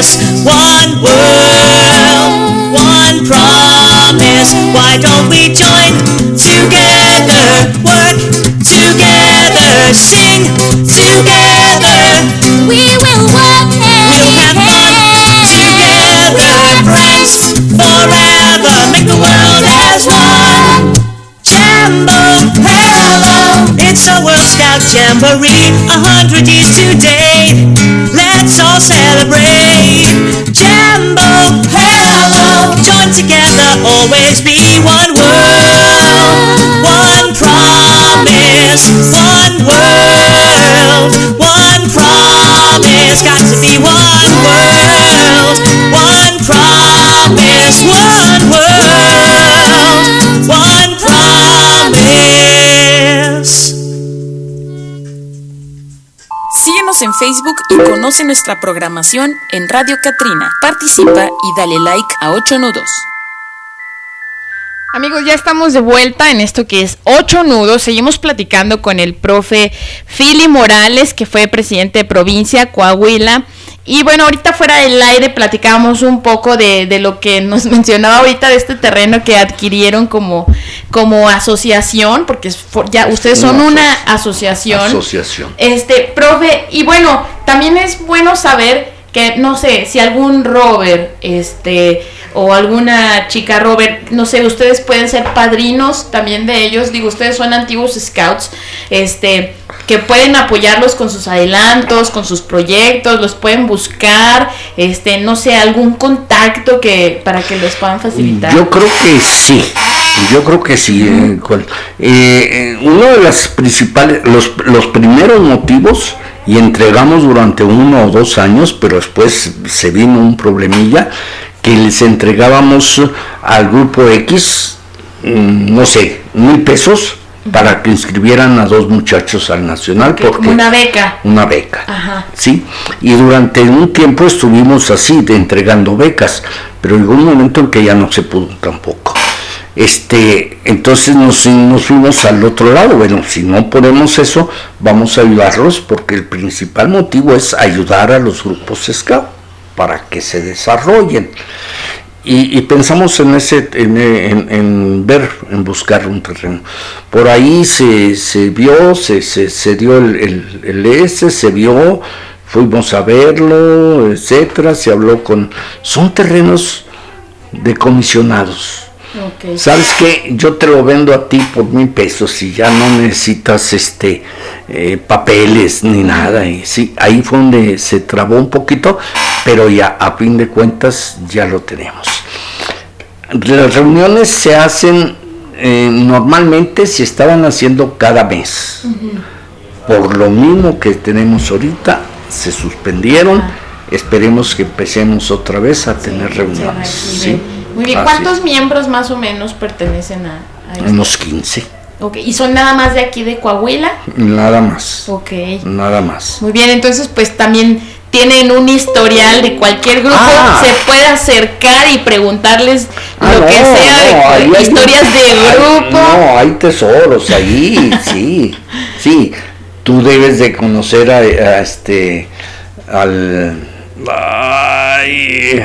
Promise, one world, one promise. Why don't we join together, work together, sing together? We will work hand We'll in have fun hand. together, friends forever. Make the world as one. Jambo, hello, it's a World Scout Jamboree. A hundred years today. Promise, got to be one world, one promise, one world, one promise. Síguenos en Facebook y conoce nuestra programación en Radio Catrina. Participa y dale like a 8 nudos. Amigos, ya estamos de vuelta en esto que es ocho nudos. Seguimos platicando con el profe Philly Morales, que fue presidente de provincia Coahuila. Y bueno, ahorita fuera del aire platicábamos un poco de, de lo que nos mencionaba ahorita de este terreno que adquirieron como, como asociación, porque for- ya ustedes son Una una aso- asociación. Asociación. Este, profe, y bueno, también es bueno saber que, no sé, si algún Robert, este, o alguna chica Robert, no sé, ustedes pueden ser padrinos también de ellos, digo, ustedes son antiguos scouts, este, que pueden apoyarlos con sus adelantos, con sus proyectos, los pueden buscar, este, no sé, algún contacto que, para que los puedan facilitar. Yo creo que sí, yo creo que sí. eh, eh, eh, uno de los principales, los, los primeros motivos, y entregamos durante uno o dos años, pero después se vino un problemilla, que les entregábamos al grupo X mm, no sé, mil pesos para que inscribieran a dos muchachos al nacional. Que- porque una beca. una beca. Ajá. ¿sí? Y durante un tiempo estuvimos así, de entregando becas, pero llegó un momento en que ya no se pudo tampoco. Este, entonces nos, nos fuimos al otro lado. Bueno, si no ponemos eso, vamos a ayudarlos porque el principal motivo es ayudar a los grupos scout para que se desarrollen. Y, y pensamos en ese en, en- en ver en buscar un terreno por ahí se, se vio se, se, se dio el, el, el S se vio fuimos a verlo etcétera se habló con son terrenos de comisionados. ¿Sabes qué? Yo te lo vendo a ti por mil pesos y ya no necesitas este eh, papeles ni nada. Y sí, ahí fue donde se trabó un poquito, pero ya a fin de cuentas ya lo tenemos. Las reuniones se hacen eh, normalmente se estaban haciendo cada mes. Por lo mismo que tenemos ahorita, se suspendieron. Esperemos que empecemos otra vez a tener reuniones. Sí. Muy bien, Así ¿cuántos miembros más o menos pertenecen a, a esto? Unos 15, Ok, ¿y son nada más de aquí de Coahuila? nada más. Ok. Nada más. Muy bien, entonces pues también tienen un historial de cualquier grupo, Ah. se puede acercar y preguntarles Ah, lo no, que sea de no, ahí hay- historias de grupo. No, hay tesoros ahí, sí, sí. Tú debes de conocer a, a este, al, ay,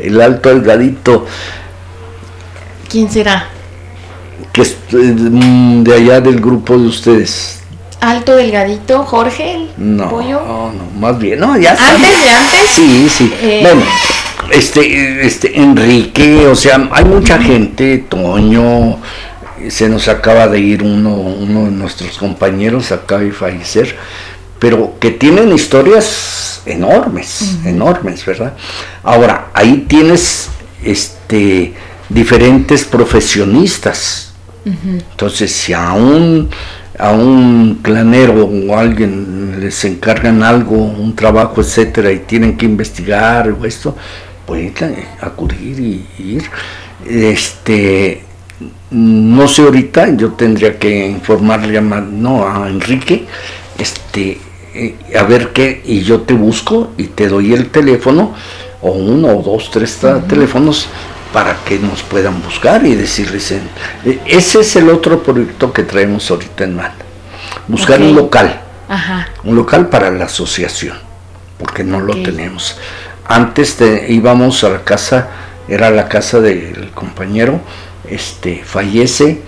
el alto delgadito, ¿Quién será? que es eh, de allá del grupo de ustedes. Alto, delgadito, Jorge, el No, pollo. no, no, más bien, no, ya está. ¿Antes de antes? Sí, sí. Eh. Bueno, este, este, Enrique, o sea, hay mucha gente, Toño, se nos acaba de ir uno, uno de nuestros compañeros, acaba de fallecer, pero que tienen historias enormes, enormes, ¿verdad? Ahora, ahí tienes este diferentes profesionistas. Entonces, si a un, a un clanero o alguien les encargan algo, un trabajo, etcétera, y tienen que investigar o esto, pueden eh, acudir y ir. Este, no sé ahorita, yo tendría que informarle a, no, a Enrique, este, eh, a ver qué, y yo te busco y te doy el teléfono, o uno o dos, tres teléfonos para que nos puedan buscar y decirles, en- eh, ese es el otro proyecto que traemos ahorita en mano, buscar un local, Ajá. un local para la asociación, porque no lo tenemos. Antes de, íbamos a la casa, era la casa del compañero, este fallece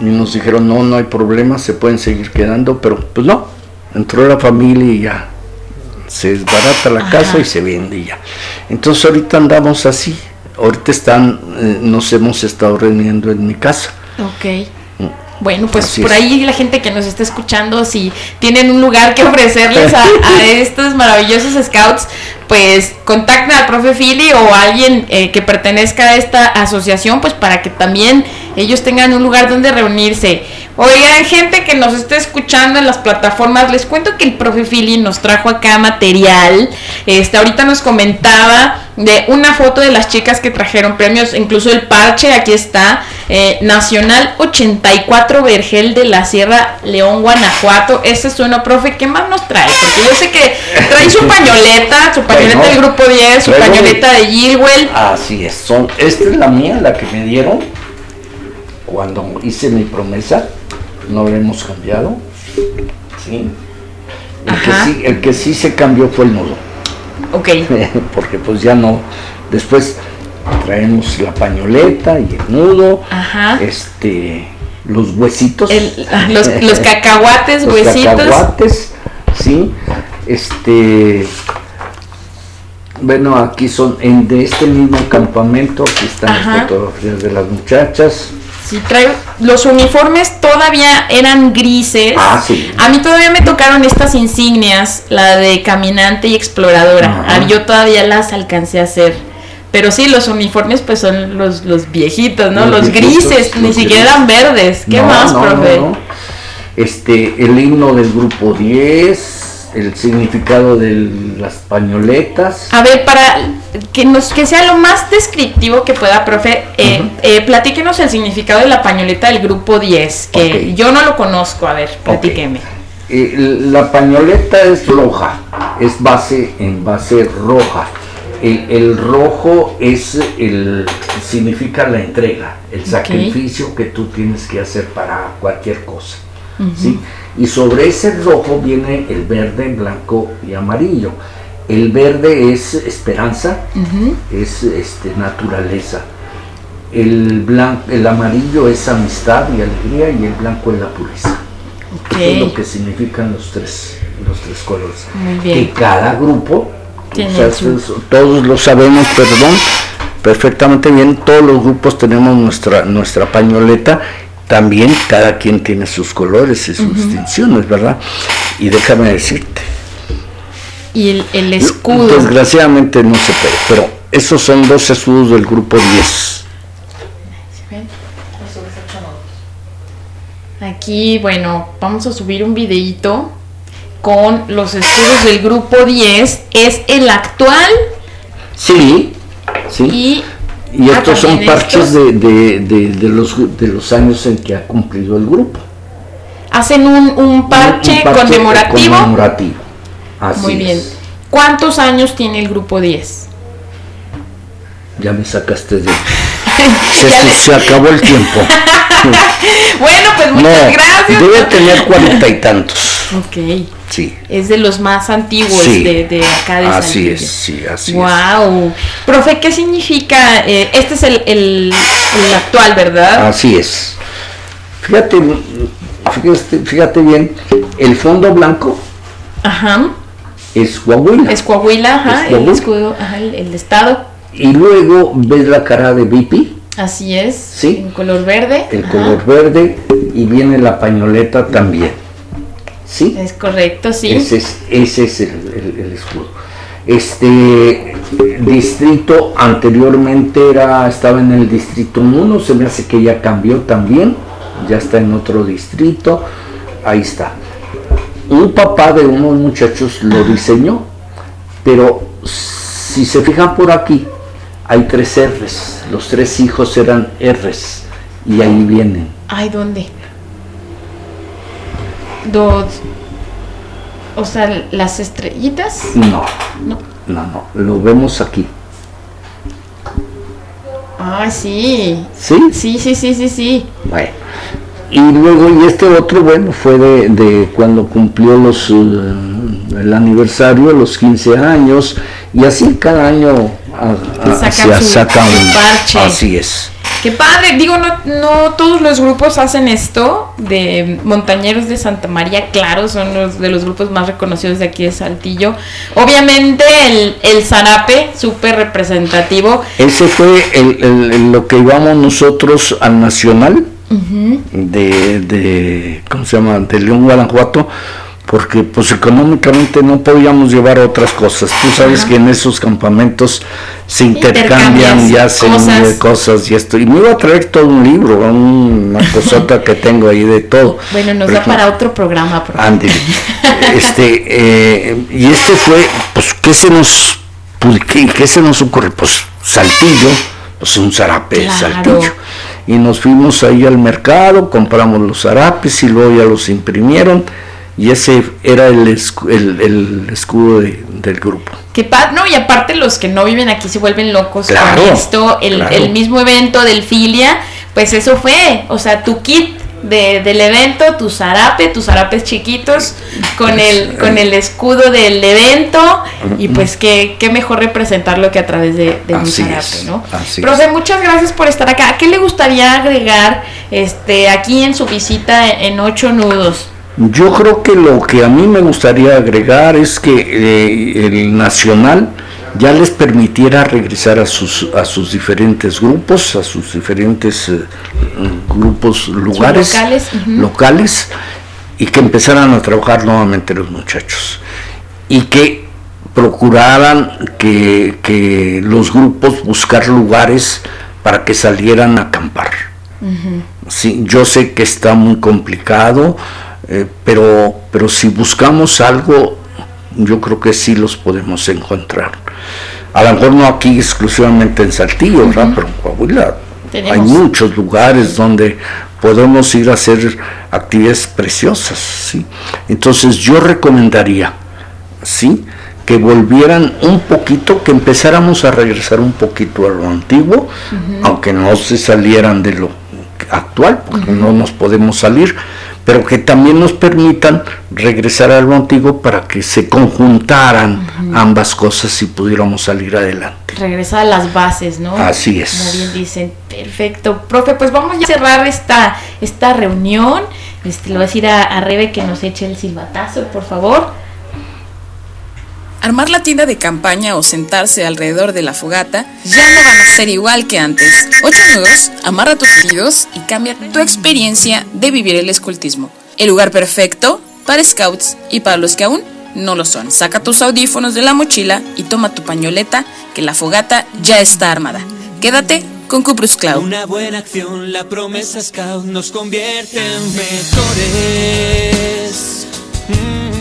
y nos dijeron no, no hay problema, se pueden seguir quedando, pero pues no, entró la familia y ya se desbarata la casa y se vende y ya. Entonces ahorita andamos así, ahorita están, eh, nos hemos estado reuniendo en mi casa. Ok. Bueno, pues Así por es. ahí la gente que nos está escuchando, si tienen un lugar que ofrecerles a, a estos maravillosos scouts, pues contacten al profe Philly o a alguien eh, que pertenezca a esta asociación, pues para que también ellos tengan un lugar donde reunirse. Oigan, gente que nos está escuchando en las plataformas, les cuento que el profe Philly nos trajo acá material. Este, ahorita nos comentaba de una foto de las chicas que trajeron premios, incluso el parche, aquí está, eh, Nacional 84 Vergel de la Sierra León, Guanajuato. Este es uno, profe, ¿qué más nos trae? Porque yo sé que trae su pañoleta, su pañoleta Bueno, del grupo 10, su pañoleta de Gilwell. Así es, son, esta es la mía, la que me dieron cuando hice mi promesa, no la hemos cambiado. ¿sí? El, que sí, el que sí se cambió fue el nudo, Ok, porque pues ya no, después traemos la pañoleta y el nudo, Ajá. este, los huesitos. El- ah, los, los cacahuates, los huesitos. cacahuates, sí, este, bueno, aquí son en de este mismo campamento, aquí están Ajá. las fotografías de las muchachas, Sí, trae, los uniformes todavía eran grises. Ah, sí. A mí todavía me tocaron estas insignias, la de caminante y exploradora. Ajá. Yo todavía las alcancé a hacer. Pero sí, los uniformes pues son los, los viejitos, ¿no? Los, Los viejitos, grises, ni siquiera eran verdes. ¿Qué No, más, no, profe? no. Este, el himno del grupo 10, el significado de las pañoletas. A ver, para que nos que sea lo más descriptivo que pueda, profe, eh, eh, platíquenos el significado de la pañoleta del grupo 10, que yo no lo conozco, a ver, platíqueme. Eh, la pañoleta es roja, es base en base roja. El, el rojo es el significa la entrega, el sacrificio que tú tienes que hacer para cualquier cosa. ¿sí? Y sobre ese rojo viene el verde, blanco y amarillo. El verde es esperanza, es este, naturaleza. El, blanco, el amarillo es amistad y alegría y el blanco es la pureza. Ok. Eso es lo que significan los tres, los tres colores. Muy bien. Que cada grupo, o sea, todos lo sabemos, perdón, perfectamente bien, todos los grupos tenemos nuestra, nuestra pañoleta, también cada quien tiene sus colores y sus distinciones, ¿verdad? Y déjame decirte, Y el, el escudo. desgraciadamente no se puede, pero esos son dos escudos del grupo 10. Aquí, bueno, vamos a subir un videíto con los escudos del grupo 10. Es el actual Sí, sí. y... Y Ah, estos son parches estos. de, de- de- de los, de los años en que ha cumplido el grupo. Hacen un, un parche, Un conmemorativo. conmemorativo. Así Muy bien. es. ¿Cuántos años tiene el grupo 10? Ya me sacaste de... Se, acabó el tiempo. Bueno, pues no, muchas gracias. debe tener cuarenta y tantos. Ok. Sí. Es de los más antiguos Sí. de, de acá de Así Saltillo. es, sí, así es. Wow. Profe, ¿qué significa? eh, este es el, el- el actual, ¿verdad? Así es. Fíjate, fíjate, fíjate bien, el fondo blanco Ajá. es Coahuila. Es Coahuila, ajá, Es el escudo, ajá, el, el estado. Y luego ves la cara de Bipi, Así es. Sí. En color verde. el ajá. color verde, y viene la pañoleta también. ¿Sí? Es correcto, sí. Ese es, ese es el, el- el escudo. Este distrito anteriormente era, estaba en el distrito 1, se me hace que ya cambió también, ya está en otro distrito, ahí está. Un papá de unos muchachos lo diseñó, pero si se fijan por aquí, hay tres R's, los tres hijos eran R's, y ahí vienen. Ay, ¿dónde? Dos. O sea, las estrellitas. No, No. no, no, lo vemos aquí. Ah, sí. ¿Sí? Sí, sí, sí, sí, sí. Bueno. Y luego, y este otro, bueno, fue de, de cuando cumplió los eh, el aniversario, los 15 años, y así cada año a- a- Sacan se su- saca un- parche. Así es. Qué padre. Digo, no, no todos los grupos hacen esto. De Montañeros de Santa María, claro, son los de los grupos más reconocidos de aquí de Saltillo. Obviamente el, el zarape, súper representativo. Ese fue el, lo que íbamos nosotros al Nacional de, de, ¿cómo se llama? De León, Guanajuato, porque pues económicamente no podíamos llevar otras cosas. Tú sabes que en esos campamentos se intercambian y hacen cosas. cosas y esto. Y me iba a traer todo un libro, una cosota que tengo ahí de todo. Bueno, nos Por da para otro programa. Ándele. Este, eh, y este fue, pues, ¿qué se nos, qué, qué se nos ocurre? Pues, Saltillo, pues un zarape Claro. Saltillo. Y nos fuimos ahí al mercado, compramos los zarapes y luego ya los imprimieron. Y ese era el, el, el escudo de- del grupo. Qué padre, no, y aparte los que no viven aquí se vuelven locos Claro, con esto, el, claro. el mismo evento del Filia, pues eso fue, o sea, tu kit de- del evento, tu zarape, tus zarapes chiquitos, con el, con el escudo del evento, y pues qué, qué mejor representarlo que a través de, de un zarape, es, ¿no? así Profe, muchas gracias por estar acá. ¿Qué le gustaría agregar este aquí en su visita en ocho nudos? Yo creo que lo que a mí me gustaría agregar es que eh, el nacional ya les permitiera regresar a sus a sus diferentes grupos, a sus diferentes eh, grupos lugares locales, locales, y que empezaran a trabajar nuevamente los muchachos. Y que procuraran que, que los grupos buscar lugares para que salieran a acampar. Sí, yo sé que está muy complicado, eh, pero, pero si buscamos algo, yo creo que sí los podemos encontrar. A lo mejor no aquí exclusivamente en Saltillo, ¿verdad? Pero en Coahuila Tenemos. hay muchos lugares donde podemos ir a hacer actividades preciosas, ¿sí? Entonces yo recomendaría, ¿sí? Que volvieran un poquito, que empezáramos a regresar un poquito a lo antiguo, aunque no se salieran de lo actual, porque no nos podemos salir, pero que también nos permitan regresar a lo antiguo para que se conjuntaran ambas cosas y pudiéramos salir adelante. Regresa a las bases, ¿no? Así es. Como bien dicen, perfecto. Profe, pues vamos ya a cerrar esta, esta reunión. Este, le voy a decir a, a Rebe que nos eche el silbatazo, por favor. Armar la tienda de campaña o sentarse alrededor de la fogata ya no van a ser igual que antes. Ocho nudos, amarra tus sentidos y cambia tu experiencia de vivir el escultismo. El lugar perfecto para scouts y para los que aún no lo son. Saca tus audífonos de la mochila y toma tu pañoleta que la fogata ya está armada. Quédate con Cuprus Cloud. Una buena acción, la promesa Scout nos convierte en mejores. Mm.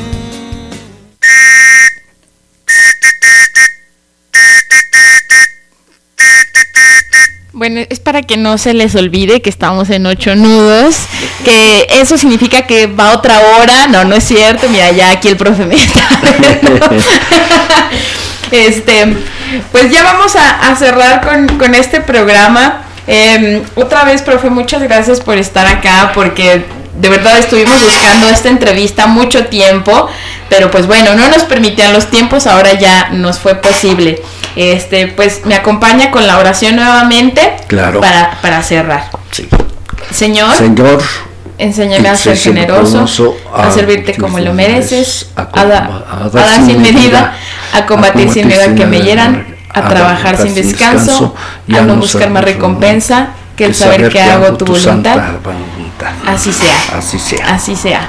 Bueno, es para que no se les olvide que estamos en ocho nudos, que eso significa que va otra hora. No, no es cierto. Mira, ya aquí el profe me está. Este, pues ya vamos a, a cerrar con, con este programa. Eh, otra vez, profe, muchas gracias por estar acá, porque de verdad estuvimos buscando esta entrevista mucho tiempo, pero pues bueno, no nos permitían los tiempos, ahora ya nos fue posible. Este, pues me acompaña con la oración nuevamente Claro. para, para cerrar. Sí. Señor, Señor, enséñame a ser generoso, a a servirte como lo mereces, a, a a dar sin medida, a combatir sin miedo a que me hieran, a trabajar sin descanso, a no buscar más recompensa que el saber que hago tu voluntad. Así sea. Así sea. Así sea.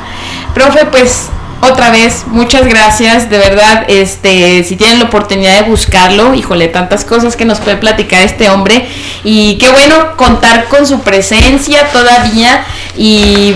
Profe, pues otra vez, muchas gracias, de verdad, este, si tienen la oportunidad de buscarlo, híjole, tantas cosas que nos puede platicar este hombre y qué bueno contar con su presencia todavía y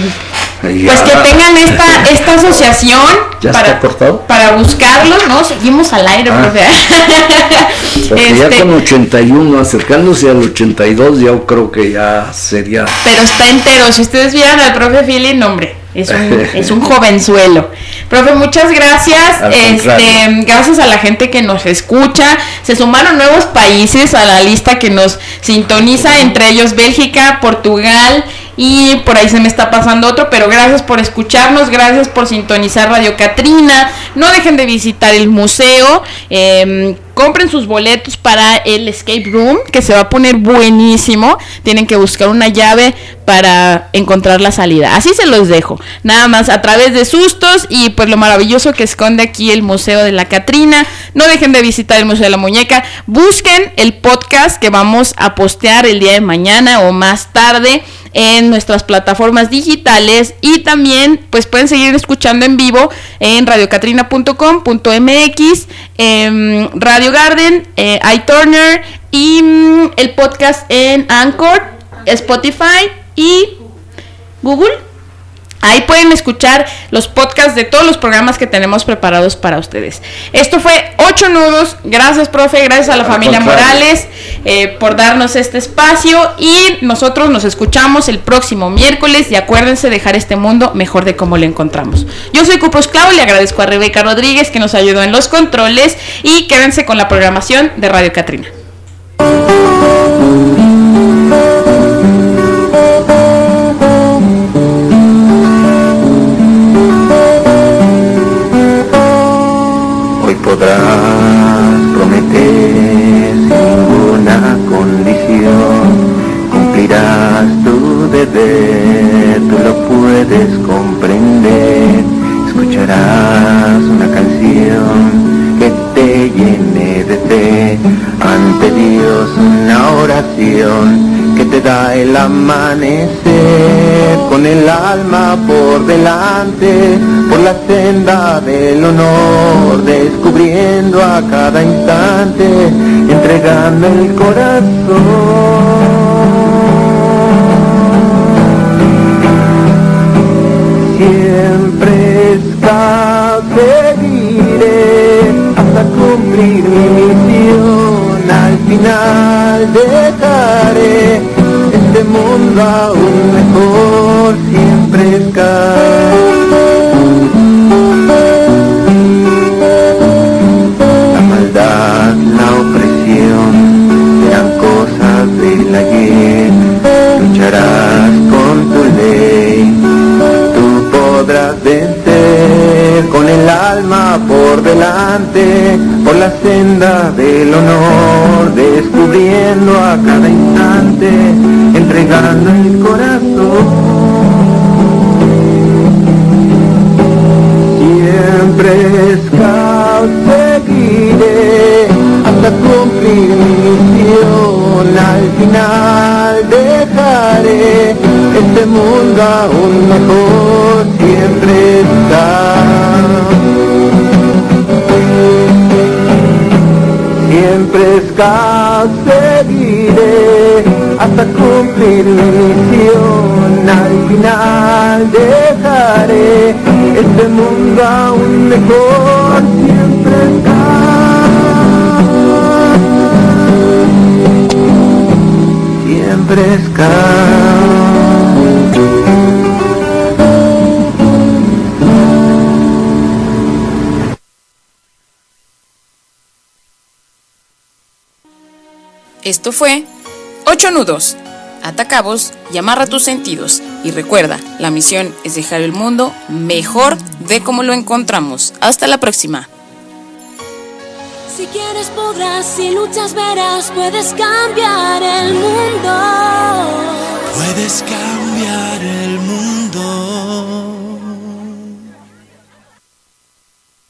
pues que tengan esta, esta asociación ¿Ya está para, cortado? para buscarlo, ¿no? Seguimos al aire, Ah. profe. Porque ya Este, con 81, acercándose al 82, yo creo que ya sería. pero está entero. Si ustedes vieran al profe Philly, no, hombre, es un, es un jovenzuelo. Profe, muchas gracias. Al Este, contrario. gracias a la gente que nos escucha. Se sumaron nuevos países a la lista que nos sintoniza, entre ellos Bélgica, Portugal. Y por ahí se me está pasando otro, pero gracias por escucharnos, gracias por sintonizar Radio Catrina. No dejen de visitar el museo. em, compren sus boletos para el escape room, que se va a poner buenísimo. Tienen que buscar una llave para encontrar la salida. Así se los dejo. Nada más a través de sustos y pues lo maravilloso que esconde aquí el Museo de la Catrina. No dejen de visitar el Museo de la Muñeca. Busquen el podcast que vamos a postear el día de mañana o más tarde en nuestras plataformas digitales y también pues pueden seguir escuchando en vivo en radiocatrina.com.mx, em, Radio Garden, eh, iTurner y mm, el podcast en Anchor, Spotify y Google. Ahí pueden escuchar los podcasts de todos los programas que tenemos preparados para ustedes. Esto fue Ocho Nudos. Gracias, profe. Gracias a la Al familia contrario. Morales eh, por darnos este espacio. Y nosotros nos escuchamos el próximo miércoles. Y acuérdense dejar este mundo mejor de cómo lo encontramos. Yo soy Cupros Clau. Le agradezco a Rebeca Rodríguez que nos ayudó en los controles. Y quédense con la programación de Radio Catrina. Podrás prometer ninguna condición, cumplirás tu deber, tú lo puedes comprender, escucharás una canción que te llene de fe, ante Dios una oración te da el amanecer, con el alma por delante, por la senda del honor, descubriendo a cada instante, entregando el corazón. Siempre seguiré cumplir mi misión al final dejaré este mundo aún mejor siempre La maldad, la opresión serán cosas del ayer. Lucharás con tu ley tú podrás vencer con el alma por delante, por la senda del honor, descubriendo a cada instante, Scout seguiré hasta cumplir mi misión. Al final dejaré este mundo aún mejor. Siempre está. Siempre scout seguiré hasta cumplir mi misión. Al final dejaré este mundo aún mejor. Siempre scout. Siempre scout. Esto fue Ocho Nudos. Ata cabos y amarra tus sentidos. Y recuerda, la misión es dejar el mundo mejor de como lo encontramos. Hasta la próxima. Si quieres podrás, si luchas verás, puedes cambiar el mundo. Puedes cambiar el mundo.